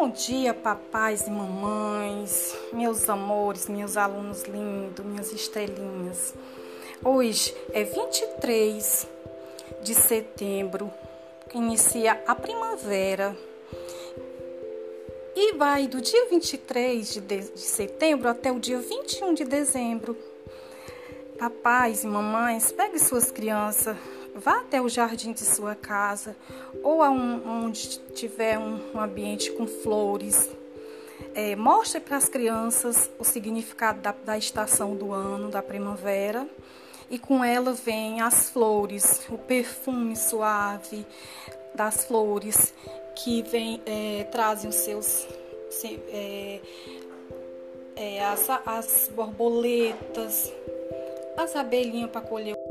Bom dia, papais e mamães, meus amores, meus alunos lindos, minhas estrelinhas. Hoje é 23 de setembro, que inicia a primavera. E vai do dia 23 de, de, de setembro até o dia 21 de dezembro. Papais e mamães, pegue suas crianças, Vá até o jardim de sua casa ou onde tiver um, um ambiente com flores. É, mostre para as crianças o significado da, da estação do ano, da primavera, e com ela vem as flores, o perfume suave das flores que vem, é, trazem os seus. Se, é, é, as, as borboletas, as abelhinhas para colher.